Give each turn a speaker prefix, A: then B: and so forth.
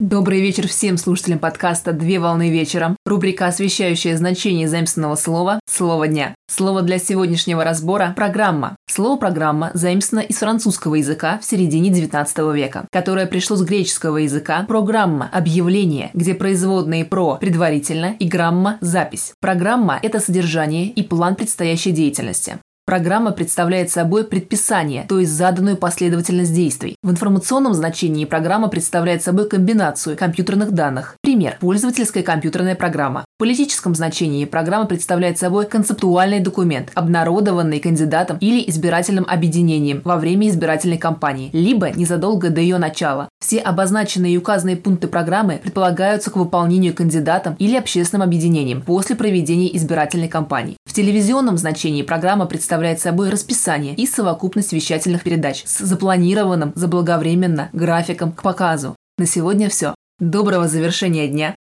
A: Добрый вечер всем слушателям подкаста «Две волны вечером». Рубрика, освещающая значение заимственного слова «Слово дня». Слово для сегодняшнего разбора – программа. Слово «программа» заимствовано из французского языка в середине XIX века, которое пришло с греческого языка «программа» – объявление, где производные «про» – предварительно и «грамма» – запись. Программа – это содержание и план предстоящей деятельности. Программа представляет собой предписание, то есть заданную последовательность действий. В информационном значении программа представляет собой комбинацию компьютерных данных. Пример – пользовательская компьютерная программа. Политическом значении программа представляет собой концептуальный документ, обнародованный кандидатом или избирательным объединением во время избирательной кампании, либо незадолго до ее начала. Все обозначенные и указанные пункты программы предполагаются к выполнению кандидатом или общественным объединением после проведения избирательной кампании. В телевизионном значении программа представляет собой расписание и совокупность вещательных передач с запланированным заблаговременно графиком к показу. На сегодня все. Доброго завершения дня.